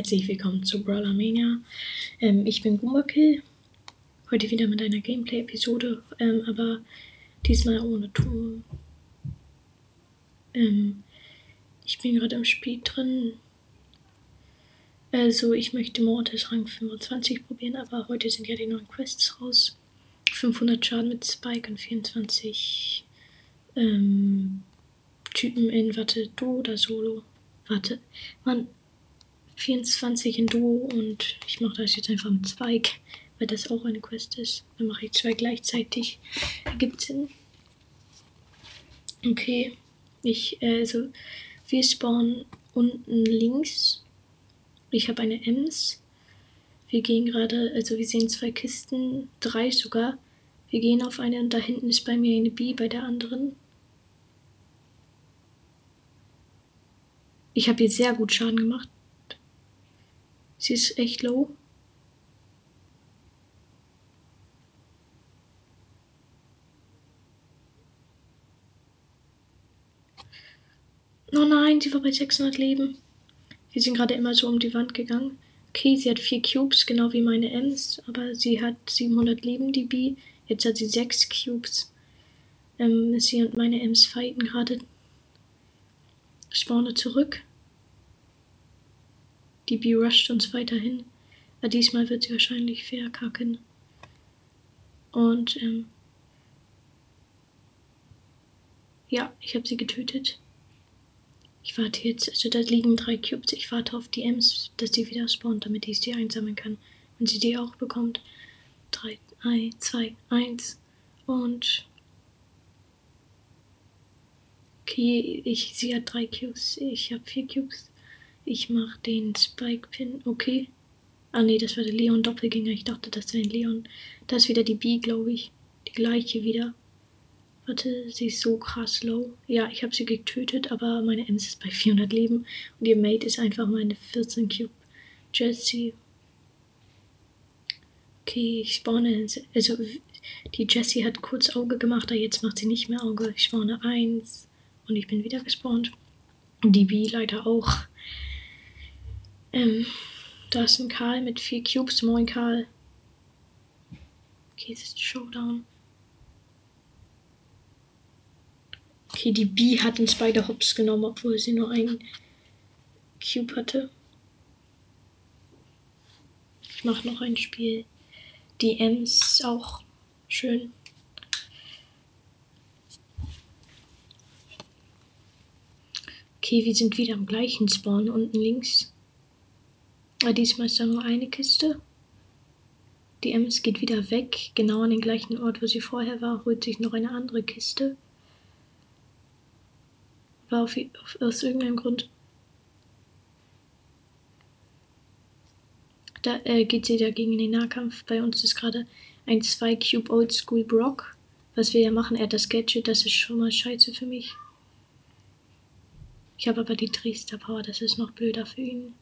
herzlich willkommen zu Brawler Mania. Ähm, ich bin Gumbakill. Heute wieder mit einer Gameplay-Episode, ähm, aber diesmal ohne Ton. Ähm, ich bin gerade im Spiel drin. Also, ich möchte Mortis Rang 25 probieren, aber heute sind ja die neuen Quests raus. 500 Schaden mit Spike und 24 ähm, Typen in, warte, Duo oder Solo? Warte, man, 24 in Duo und ich mache das jetzt einfach mit Spike, weil das auch eine Quest ist. Dann mache ich zwei gleichzeitig. Ergibt Sinn. Okay, ich, also, wir spawnen unten links. Ich habe eine Ems. Wir gehen gerade, also wir sehen zwei Kisten, drei sogar. Wir gehen auf eine und da hinten ist bei mir eine B, bei der anderen. Ich habe ihr sehr gut Schaden gemacht. Sie ist echt low. Oh nein, sie war bei 600 Leben. Wir sind gerade immer so um die Wand gegangen. Okay, sie hat vier Cubes, genau wie meine Ems, aber sie hat 700 Leben, die B. Jetzt hat sie sechs Cubes. Ähm, sie und meine Ems fighten gerade. Spawne zurück. Die B rusht uns weiterhin. Aber diesmal wird sie wahrscheinlich verkacken. Und, ähm, ja, ich habe sie getötet. Ich warte jetzt, also da liegen drei Cubes. Ich warte auf die Ems, dass sie wieder spawnt, damit ich sie einsammeln kann. Wenn sie die auch bekommt. 3, 3, 2, 1 und okay, ich, sie hat drei Cubes, ich habe vier Cubes. Ich mache den Spike-Pin. Okay. Ah nee, das war der Leon Doppelgänger. Ich dachte, das wäre ein Leon. Da ist wieder die B, glaube ich. Die gleiche wieder. Warte, sie ist so krass low. Ja, ich habe sie getötet, aber meine Ems ist bei 400 Leben. Und ihr Mate ist einfach meine 14 Cube. Jessie. Okay, ich spawne. Also, die Jessie hat kurz Auge gemacht, aber jetzt macht sie nicht mehr Auge. Ich spawne 1. Und ich bin wieder gespawnt. Die B leider auch. Ähm, da ist ein Karl mit vier Cubes. Moin, Karl. Okay, es ist Showdown. Okay, die B hat uns beide Hops genommen, obwohl sie nur einen Cube hatte. Ich mache noch ein Spiel. Die Ems auch schön. Okay, wir sind wieder am gleichen Spawn unten links. Diesmal ist da nur eine Kiste. Die Ems geht wieder weg, genau an den gleichen Ort, wo sie vorher war, holt sich noch eine andere Kiste. War auf, auf, aus irgendeinem Grund. Da äh, geht sie dagegen in den Nahkampf. Bei uns ist gerade ein 2 Cube Old School Brock. Was wir ja machen, er hat das Gadget, das ist schon mal scheiße für mich. Ich habe aber die Triester Power, das ist noch blöder für ihn.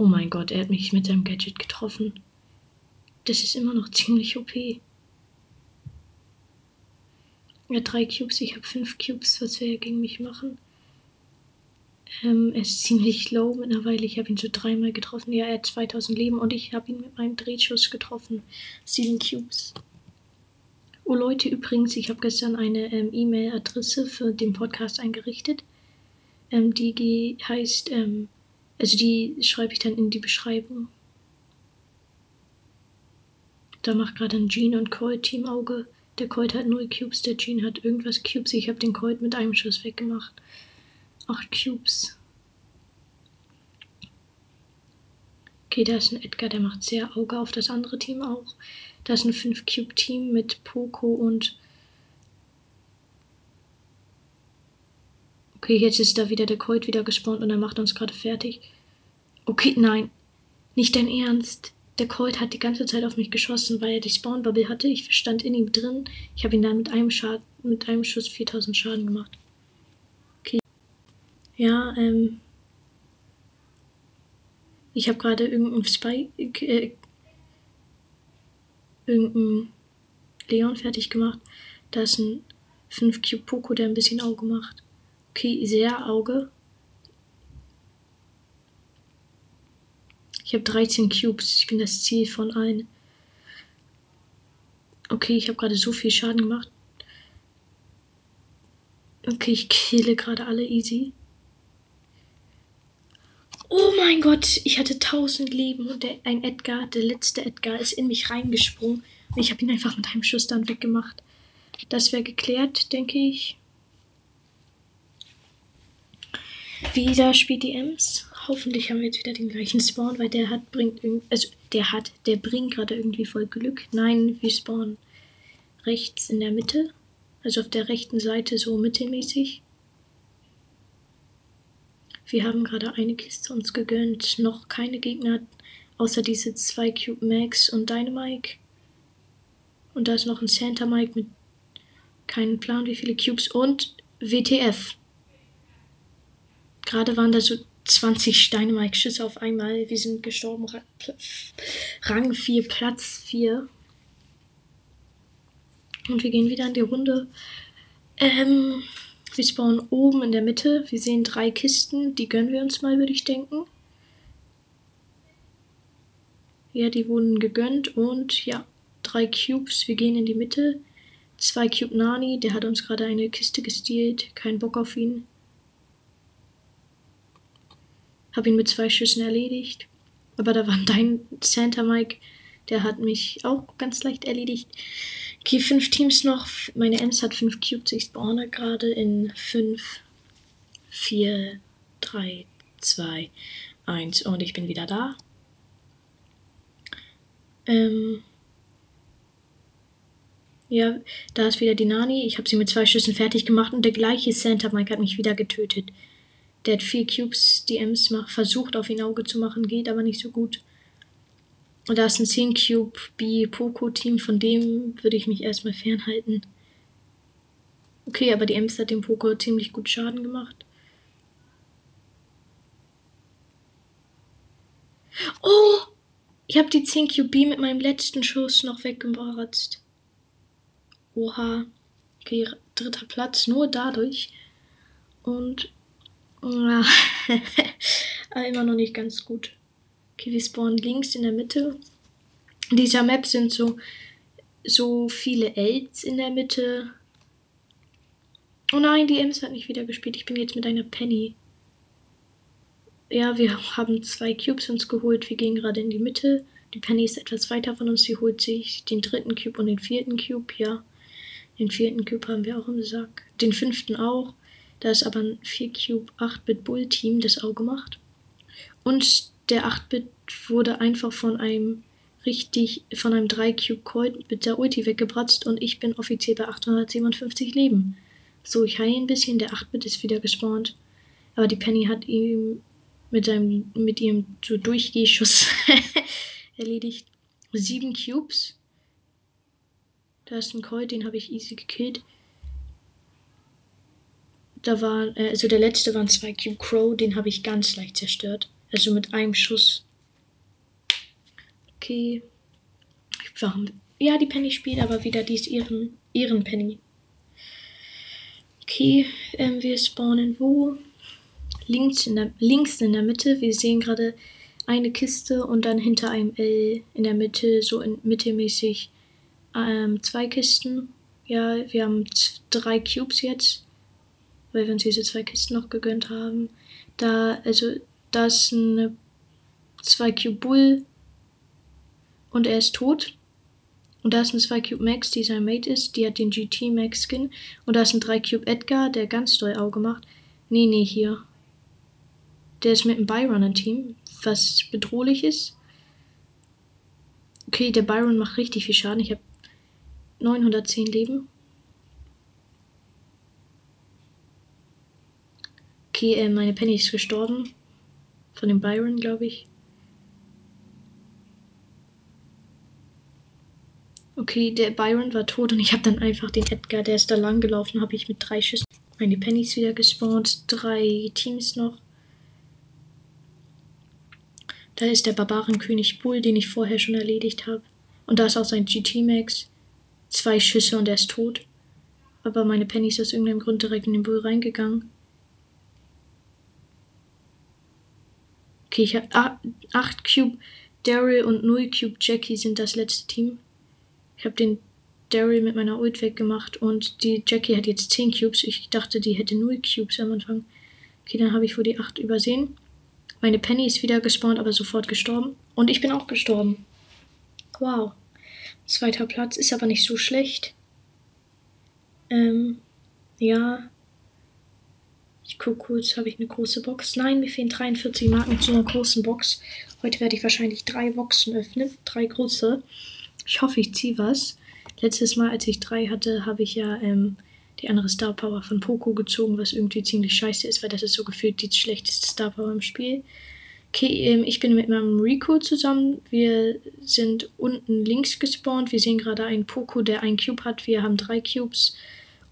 Oh mein Gott, er hat mich mit seinem Gadget getroffen. Das ist immer noch ziemlich OP. Er hat drei Cubes, ich habe fünf Cubes. Was will er gegen mich machen? Ähm, er ist ziemlich low mittlerweile. Ich habe ihn so dreimal getroffen. Ja, er hat 2000 Leben und ich habe ihn mit meinem Drehschuss getroffen. Sieben Cubes. Oh Leute, übrigens, ich habe gestern eine ähm, E-Mail-Adresse für den Podcast eingerichtet. Ähm, die heißt ähm, also die schreibe ich dann in die Beschreibung. Da macht gerade ein Jean und Colt Team Auge. Der Colt hat null Cubes, der Jean hat irgendwas Cubes. Ich habe den Colt mit einem Schuss weggemacht. Acht Cubes. Okay, da ist ein Edgar, der macht sehr Auge auf das andere Team auch. Da ist ein 5-Cube-Team mit Poco und. Okay, jetzt ist da wieder der Colt wieder gespawnt und er macht uns gerade fertig. Okay, nein. Nicht dein Ernst. Der Colt hat die ganze Zeit auf mich geschossen, weil er die Spawn-Bubble hatte. Ich stand in ihm drin. Ich habe ihn dann mit einem, Schad mit einem Schuss 4000 Schaden gemacht. Okay. Ja, ähm. Ich habe gerade irgendeinen Spike. Äh, irgendeinen Leon fertig gemacht. Da ist ein 5 Cube Poco, der ein bisschen Auge macht. Okay, sehr Auge. Ich habe 13 Cubes. Ich bin das Ziel von allen. Okay, ich habe gerade so viel Schaden gemacht. Okay, ich kille gerade alle easy. Oh mein Gott, ich hatte 1000 Leben und der, ein Edgar, der letzte Edgar, ist in mich reingesprungen. Und ich habe ihn einfach mit einem Schuss dann weggemacht. Das wäre geklärt, denke ich. Wieder spielt die Ems. Hoffentlich haben wir jetzt wieder den gleichen Spawn, weil der hat, bringt also der hat, der bringt gerade irgendwie voll Glück. Nein, wir spawnen rechts in der Mitte. Also auf der rechten Seite so mittelmäßig. Wir haben gerade eine Kiste uns gegönnt. Noch keine Gegner, außer diese zwei Cube Max und Dynamike. Und da ist noch ein Santa Mike mit keinem Plan, wie viele Cubes. Und WTF. Gerade waren da so 20 Steinemike-Schüsse auf einmal. Wir sind gestorben. Rang 4, Platz 4. Und wir gehen wieder in die Runde. Ähm, wir spawnen oben in der Mitte. Wir sehen drei Kisten. Die gönnen wir uns mal, würde ich denken. Ja, die wurden gegönnt. Und ja, drei Cubes. Wir gehen in die Mitte. Zwei Cube Nani. Der hat uns gerade eine Kiste gestealt. Kein Bock auf ihn. Habe ihn mit zwei Schüssen erledigt. Aber da war dein Santa Mike, der hat mich auch ganz leicht erledigt. Okay, fünf Teams noch. Meine Ems hat fünf Cubes. Ich spawne gerade in fünf, vier, drei, zwei, eins und ich bin wieder da. Ähm ja, da ist wieder die Nani. Ich habe sie mit zwei Schüssen fertig gemacht und der gleiche Santa Mike hat mich wieder getötet. Der hat vier Cubes, die Ems macht, versucht auf ihn Auge zu machen, geht aber nicht so gut. Und da ist ein 10 Cube B Poco Team, von dem würde ich mich erstmal fernhalten. Okay, aber die Ems hat dem Poco ziemlich gut Schaden gemacht. Oh! Ich habe die 10 Cube B mit meinem letzten Schuss noch weggebaratzt. Oha. Okay, dritter Platz, nur dadurch. Und ja, immer noch nicht ganz gut. Okay, wir spawnen links in der Mitte. In dieser Map sind so, so viele Elds in der Mitte. Oh nein, die Ems hat nicht wieder gespielt. Ich bin jetzt mit einer Penny. Ja, wir haben zwei Cubes uns geholt. Wir gehen gerade in die Mitte. Die Penny ist etwas weiter von uns. Sie holt sich den dritten Cube und den vierten Cube. Ja, den vierten Cube haben wir auch im Sack. Den fünften auch. Da ist aber ein 4-Cube 8-Bit Bull Team das Auge macht. Und der 8-Bit wurde einfach von einem richtig, von einem 3-Cube Colt mit der Ulti weggebratzt und ich bin offiziell bei 857 Leben. So, ich heile ein bisschen, der 8-Bit ist wieder gespawnt. Aber die Penny hat ihm mit seinem, mit ihrem so Durchgehschuss erledigt. Sieben Cubes. Da ist ein Colt, den habe ich easy gekillt. Da war, äh, also der letzte waren zwei Cube Crow, den habe ich ganz leicht zerstört. Also mit einem Schuss. Okay. Warum? Ja, die Penny spielt aber wieder, die ist ihren, ihren Penny. Okay, ähm, wir spawnen wo? Links in, der, links in der Mitte. Wir sehen gerade eine Kiste und dann hinter einem L in der Mitte, so in mittelmäßig, ähm, zwei Kisten. Ja, wir haben drei Cubes jetzt weil wir uns diese zwei Kisten noch gegönnt haben. Da, also, da ist ein 2 Cube Bull und er ist tot. Und da ist ein 2 Cube Max, die sein Mate ist, die hat den GT Max Skin. Und da ist ein 3 Cube Edgar, der ganz doll Auge macht. Nee, nee, hier. Der ist mit dem Byron im Team, was bedrohlich ist. Okay, der Byron macht richtig viel Schaden. Ich habe 910 Leben. Okay, äh, meine Penny ist gestorben. Von dem Byron, glaube ich. Okay, der Byron war tot und ich habe dann einfach den Edgar, der ist da lang gelaufen, habe ich mit drei Schüssen meine Pennies wieder gespawnt. Drei Teams noch. Da ist der Barbarenkönig Bull, den ich vorher schon erledigt habe. Und da ist auch sein GT Max. Zwei Schüsse und er ist tot. Aber meine Penny ist aus irgendeinem Grund direkt in den Bull reingegangen. Okay, ich habe 8 Cube Daryl und 0 Cube Jackie sind das letzte Team. Ich habe den Daryl mit meiner Ult weggemacht und die Jackie hat jetzt 10 Cubes. Ich dachte, die hätte 0 Cubes am Anfang. Okay, dann habe ich wohl die 8 übersehen. Meine Penny ist wieder gespawnt, aber sofort gestorben. Und ich bin auch gestorben. Wow. Zweiter Platz ist aber nicht so schlecht. Ähm, ja. Ich gucke kurz, habe ich eine große Box? Nein, mir fehlen 43 Marken zu einer großen Box. Heute werde ich wahrscheinlich drei Boxen öffnen. Drei große. Ich hoffe, ich ziehe was. Letztes Mal, als ich drei hatte, habe ich ja ähm, die andere Star Power von Poco gezogen, was irgendwie ziemlich scheiße ist, weil das ist so gefühlt die schlechteste Star Power im Spiel. Okay, ähm, ich bin mit meinem Rico zusammen. Wir sind unten links gespawnt. Wir sehen gerade einen Poco, der einen Cube hat. Wir haben drei Cubes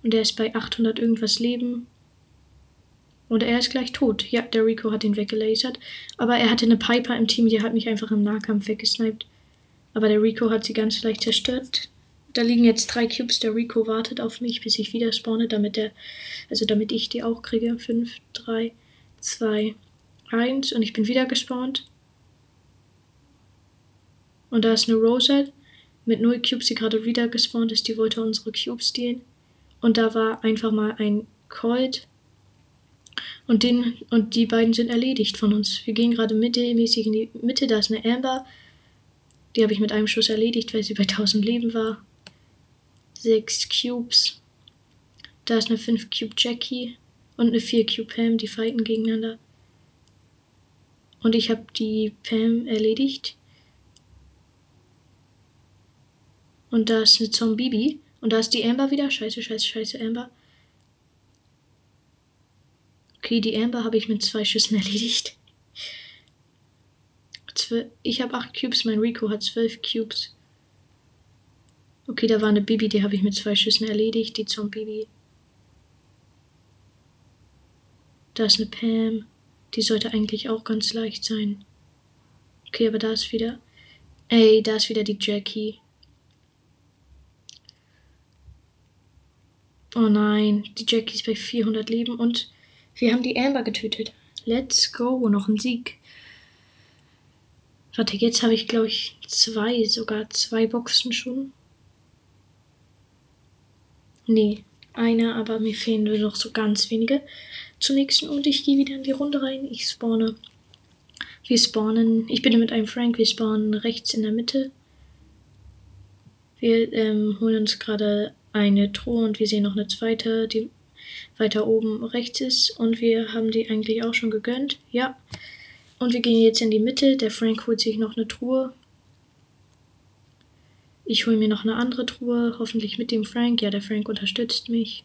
und der ist bei 800 irgendwas Leben. Und er ist gleich tot. Ja, der Rico hat ihn weggelasert. Aber er hatte eine Piper im Team, die hat mich einfach im Nahkampf weggesniped. Aber der Rico hat sie ganz leicht zerstört. Da liegen jetzt drei Cubes. Der Rico wartet auf mich, bis ich wieder spawne, damit er, also damit ich die auch kriege. 5, 3, 2, 1 und ich bin wieder gespawnt. Und da ist eine Rosa mit 0 Cubes, die gerade wieder gespawnt ist. Die wollte unsere Cubes stehlen. Und da war einfach mal ein Colt und, den, und die beiden sind erledigt von uns. Wir gehen gerade mittelmäßig in die Mitte. Da ist eine Amber. Die habe ich mit einem Schuss erledigt, weil sie bei 1000 Leben war. Sechs Cubes. Da ist eine 5 Cube Jackie und eine 4 Cube Pam. Die fighten gegeneinander. Und ich habe die Pam erledigt. Und da ist eine Zombie. Und da ist die Amber wieder. Scheiße, scheiße, scheiße, Amber. Okay, die Amber habe ich mit zwei Schüssen erledigt. Ich habe acht Cubes, mein Rico hat zwölf Cubes. Okay, da war eine Bibi, die habe ich mit zwei Schüssen erledigt, die Zombie. Da ist eine Pam. Die sollte eigentlich auch ganz leicht sein. Okay, aber da ist wieder. Ey, da ist wieder die Jackie. Oh nein, die Jackie ist bei 400 Leben und wir haben die Amber getötet. Let's go. Noch ein Sieg. Warte, jetzt habe ich, glaube ich, zwei, sogar zwei Boxen schon. Nee, eine, aber mir fehlen nur noch so ganz wenige zur nächsten und ich gehe wieder in die Runde rein. Ich spawne. Wir spawnen. Ich bin mit einem Frank. Wir spawnen rechts in der Mitte. Wir ähm, holen uns gerade eine Truhe und wir sehen noch eine zweite, die weiter oben rechts ist. Und wir haben die eigentlich auch schon gegönnt. Ja. Und wir gehen jetzt in die Mitte. Der Frank holt sich noch eine Truhe. Ich hole mir noch eine andere Truhe, hoffentlich mit dem Frank. Ja, der Frank unterstützt mich.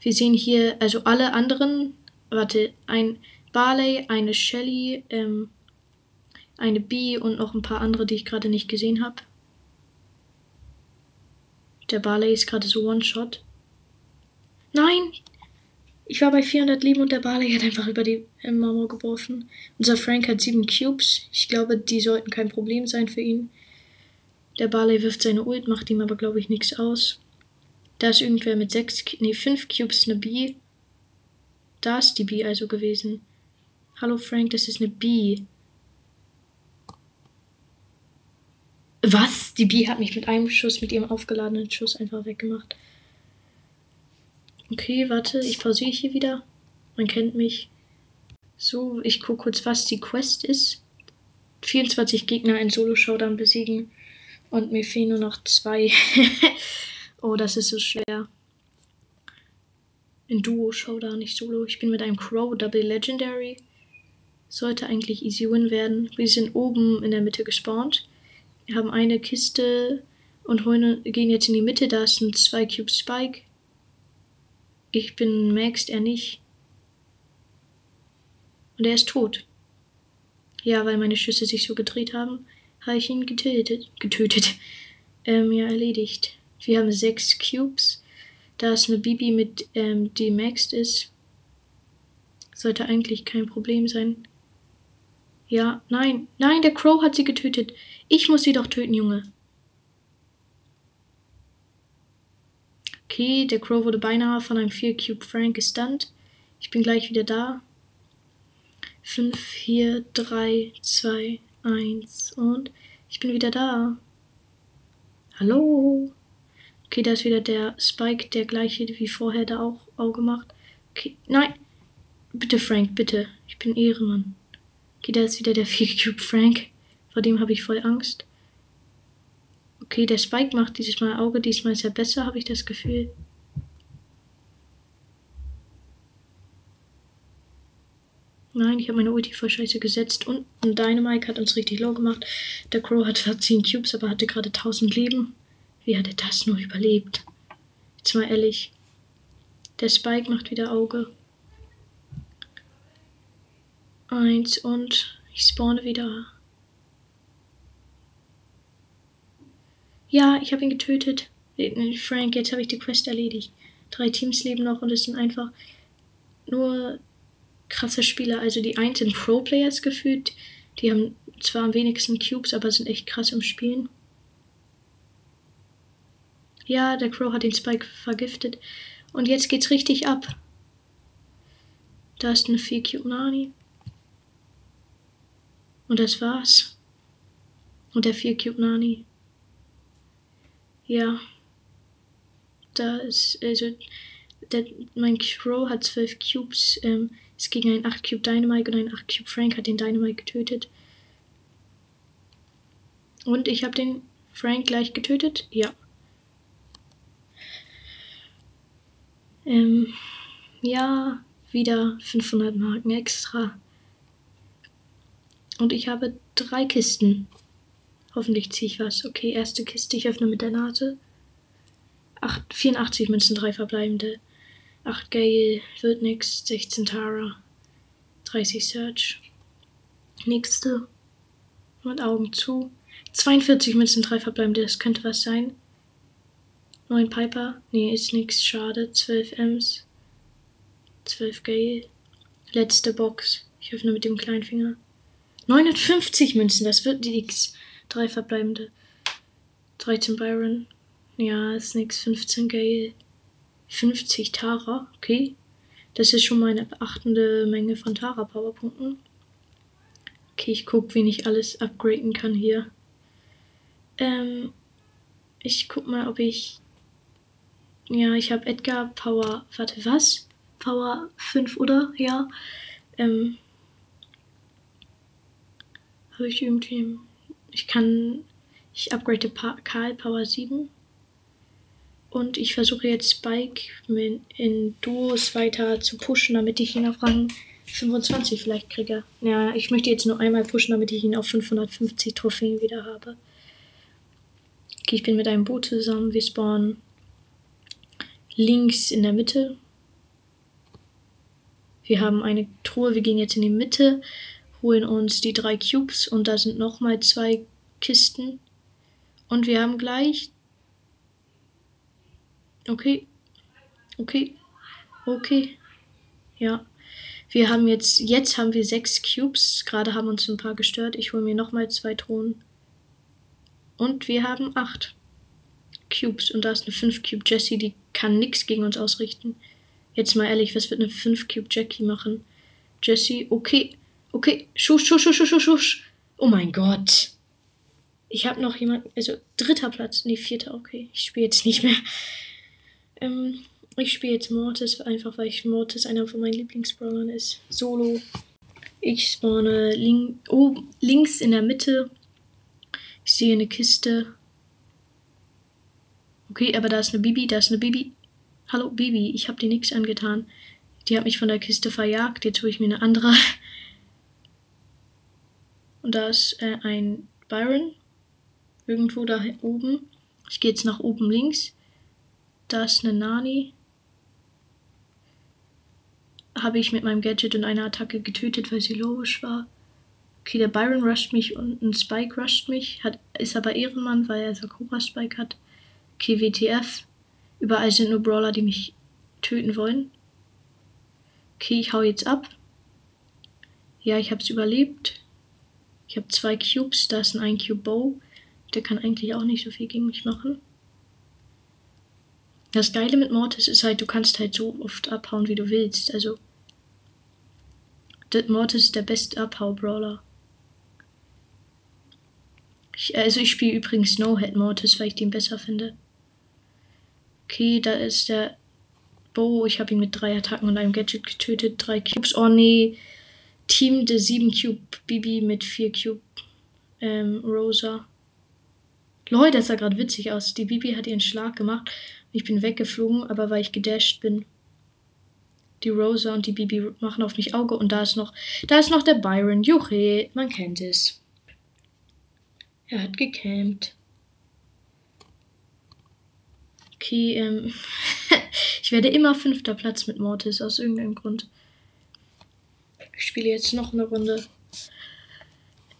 Wir sehen hier, also alle anderen, warte, ein Barley, eine Shelly, ähm, eine Bee und noch ein paar andere, die ich gerade nicht gesehen habe. Der Barley ist gerade so One-Shot. Nein, ich war bei 400 Leben und der Barley hat einfach über die Marmor geworfen. Unser Frank hat sieben Cubes. Ich glaube, die sollten kein Problem sein für ihn. Der Barley wirft seine Ult, macht ihm aber, glaube ich, nichts aus. Da ist irgendwer mit sechs, nee, fünf Cubes eine B. Da ist die B also gewesen. Hallo Frank, das ist eine B. Was? Die B hat mich mit einem Schuss, mit ihrem aufgeladenen Schuss einfach weggemacht. Okay, warte, ich pausiere hier wieder. Man kennt mich. So, ich gucke kurz, was die Quest ist. 24 Gegner in Solo-Showdown besiegen. Und mir fehlen nur noch zwei. oh, das ist so schwer. In Duo-Showdown, nicht Solo. Ich bin mit einem Crow Double Legendary. Sollte eigentlich easy win werden. Wir sind oben in der Mitte gespawnt. Wir haben eine Kiste und holen, gehen jetzt in die Mitte. Da ist ein 2 Cube Spike. Ich bin Max, er nicht. Und er ist tot. Ja, weil meine Schüsse sich so gedreht haben, habe ich ihn getötet. Getötet. Ähm, ja, erledigt. Wir haben sechs Cubes. Da ist eine Bibi mit, ähm, die maxed ist. Sollte eigentlich kein Problem sein. Ja, nein, nein, der Crow hat sie getötet. Ich muss sie doch töten, Junge. Okay, der Crow wurde beinahe von einem 4 Cube Frank gestunt. Ich bin gleich wieder da. 5, 4, 3, 2, 1 und ich bin wieder da. Hallo? Okay, da ist wieder der Spike, der gleiche wie vorher da auch Auge macht. Okay, nein. Bitte, Frank, bitte. Ich bin Ehrenmann. Okay, da ist wieder der 4 Cube Frank. Vor dem habe ich voll Angst. Okay, der Spike macht dieses Mal Auge. Diesmal ist er besser, habe ich das Gefühl. Nein, ich habe meine Ulti voll scheiße gesetzt und ein Dynamite hat uns richtig low gemacht. Der Crow hat zwar 10 Cubes, aber hatte gerade 1000 Leben. Wie hat er das nur überlebt? Jetzt mal ehrlich. Der Spike macht wieder Auge. Eins und ich spawne wieder. Ja, ich habe ihn getötet. Frank, jetzt habe ich die Quest erledigt. Drei Teams leben noch und es sind einfach nur krasse Spieler. Also die einen sind Pro-Players gefühlt. Die haben zwar am wenigsten Cubes, aber sind echt krass im Spielen. Ja, der Crow hat den Spike vergiftet. Und jetzt geht's richtig ab. Da ist eine 4 Cube Nani. Und das war's. Und der 4 Cube Nani. Ja. Da ist, also, der, mein Crow hat 12 Cubes. Ähm, es ging ein 8 Cube Dynamite und ein 8 Cube Frank hat den Dynamite getötet. Und ich habe den Frank gleich getötet? Ja. Ähm, ja, wieder 500 Marken extra. Und ich habe drei Kisten. Hoffentlich ziehe ich was. Okay, erste Kiste. Ich öffne mit der Nase. 8, 84 Münzen, drei verbleibende. 8 Gale, wird nix. 16 Tara. 30 Search. Nächste. Mit Augen zu. 42 Münzen, drei verbleibende. Das könnte was sein. 9 Piper. Nee, ist nix. Schade. 12 Ms. 12 Gale. Letzte Box. Ich öffne mit dem kleinen Finger. 950 Münzen, das wird nix. Drei verbleibende. 13 Byron. Ja, ist nix. 15 Gale. 50 Tara. Okay. Das ist schon mal eine beachtende Menge von Tara-Powerpunkten. Okay, ich guck, wen ich alles upgraden kann hier. Ähm, ich guck mal, ob ich ja, ich habe Edgar Power. Warte, was? Power 5, oder? Ja. Ähm. Habe ich irgendwie. Ich kann. Ich upgrade pa Karl Power 7. Und ich versuche jetzt Spike in Duos weiter zu pushen, damit ich ihn auf Rang 25 vielleicht kriege. Ja, ich möchte jetzt nur einmal pushen, damit ich ihn auf 550 Trophäen wieder habe. Okay, ich bin mit einem Boot zusammen. Wir spawnen links in der Mitte. Wir haben eine Truhe, wir gehen jetzt in die Mitte, holen uns die drei Cubes und da sind nochmal zwei Kisten. Und wir haben gleich. Okay. Okay. Okay. Ja. Wir haben jetzt, jetzt haben wir sechs Cubes. Gerade haben uns ein paar gestört. Ich hole mir nochmal zwei Thronen. Und wir haben acht Cubes. Und da ist eine 5 Cube Jessie, die kann nichts gegen uns ausrichten. Jetzt mal ehrlich, was wird eine 5 Cube Jackie machen? Jessie, okay, okay, schusch, schusch, schusch, schusch, schusch. Oh mein Gott. Ich habe noch jemanden, also dritter Platz, nee, vierter, okay. Ich spiele jetzt nicht mehr. Ähm, ich spiele jetzt Mortis, einfach weil ich Mortis einer von meinen Lieblingsbrawlern ist. Solo. Ich spawne link, oh, links in der Mitte. Ich sehe eine Kiste. Okay, aber da ist eine Bibi, da ist eine Bibi. Hallo Bibi, ich habe dir nichts angetan. Die hat mich von der Kiste verjagt, jetzt hole ich mir eine andere. Und da ist äh, ein Byron. Irgendwo da oben. Ich gehe jetzt nach oben links. Da ist eine Nani. Habe ich mit meinem Gadget und einer Attacke getötet, weil sie logisch war. Okay, der Byron rusht mich und ein Spike rusht mich. Hat, ist aber Ehrenmann, weil er Sakura Spike hat. Okay, WTF. Überall sind nur Brawler, die mich töten wollen. Okay, ich hau jetzt ab. Ja, ich hab's überlebt. Ich habe zwei Cubes. Da ist ein 1 Cube Bow. Der kann eigentlich auch nicht so viel gegen mich machen. Das Geile mit Mortis ist halt, du kannst halt so oft abhauen, wie du willst. Also, Mortis ist der beste Abhau-Brawler. Also ich spiele übrigens No-Head Mortis, weil ich den besser finde. Okay, da ist der Bo. Ich habe ihn mit drei Attacken und einem Gadget getötet. Drei Cubes. Oh nee. Team de 7 Cube Bibi mit 4 Cube ähm, Rosa. Leute, das sah gerade witzig aus. Die Bibi hat ihren Schlag gemacht. Ich bin weggeflogen, aber weil ich gedasht bin. Die Rosa und die Bibi machen auf mich Auge und da ist noch, da ist noch der Byron. Juche, man kennt es. Er hat gecampt. Okay, ähm, ich werde immer fünfter Platz mit Mortis aus irgendeinem Grund. Ich spiele jetzt noch eine Runde.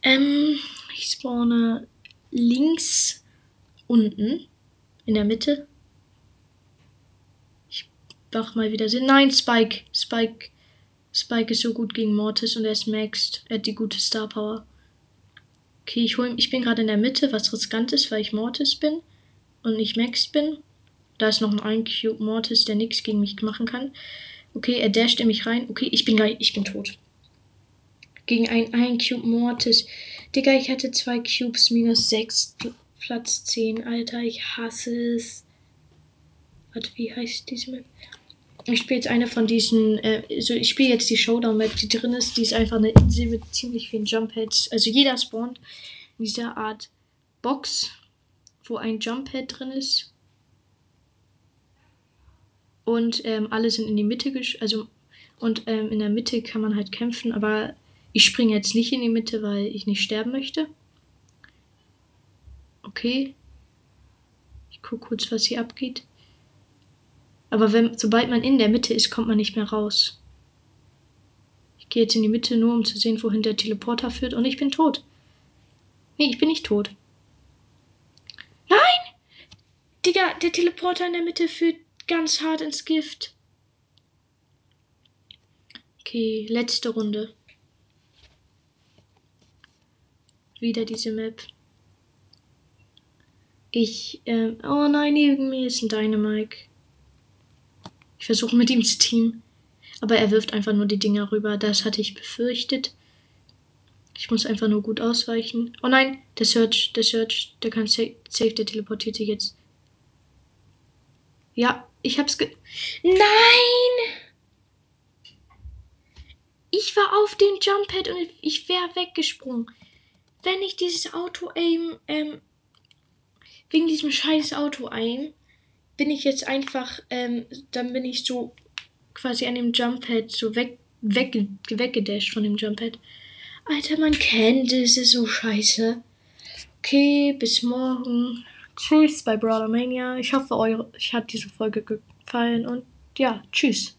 Ähm, ich spawne links unten in der Mitte. Ich mach mal wieder Sinn. Nein, Spike. Spike. Spike ist so gut gegen Mortis und er ist maxed. Er hat die gute Star Power. Okay, ich, hol, ich bin gerade in der Mitte, was riskant ist, weil ich Mortis bin und nicht maxed bin. Da ist noch ein Cube Mortis, der nichts gegen mich machen kann. Okay, er dasht in mich rein. Okay, ich bin gleich, ich bin tot. Gegen ein, ein Cube Mortis. Digga, ich hatte zwei Cubes, minus 6, Platz 10. Alter, ich hasse es. Warte, wie heißt diese Map? Ich spiele jetzt eine von diesen, äh, also ich spiele jetzt die Showdown-Map, die drin ist. Die ist einfach eine Insel mit ziemlich vielen Jump-Heads. Also jeder spawnt in dieser Art Box, wo ein Jump-Head drin ist. Und ähm, alle sind in die Mitte, also und ähm, in der Mitte kann man halt kämpfen, aber ich springe jetzt nicht in die Mitte, weil ich nicht sterben möchte. Okay. Ich gucke kurz, was hier abgeht. Aber wenn, sobald man in der Mitte ist, kommt man nicht mehr raus. Ich gehe jetzt in die Mitte, nur um zu sehen, wohin der Teleporter führt. Und ich bin tot. Nee, ich bin nicht tot. Nein! Digga, der Teleporter in der Mitte führt ganz hart ins Gift. Okay, letzte Runde. Wieder diese Map. Ich, ähm, oh nein, neben mir ist ein Dynamike. Ich versuche mit ihm zu teamen. Aber er wirft einfach nur die Dinger rüber. Das hatte ich befürchtet. Ich muss einfach nur gut ausweichen. Oh nein, der Search, der Search, der kann safe, der teleportiert sich jetzt. Ja, ich hab's ge... Nein! Ich war auf dem Jumppad und ich wäre weggesprungen. Wenn ich dieses Auto-Aim, ähm, wegen diesem scheiß Auto-Aim, bin ich jetzt einfach, ähm, dann bin ich so quasi an dem Jumppad so weg, weg, weggedasht von dem Jumppad. Alter, man kennt es, ist so scheiße. Okay, bis morgen. Tschüss bei Brawler Mania. Ich hoffe, euch hat diese Folge gefallen und ja, tschüss.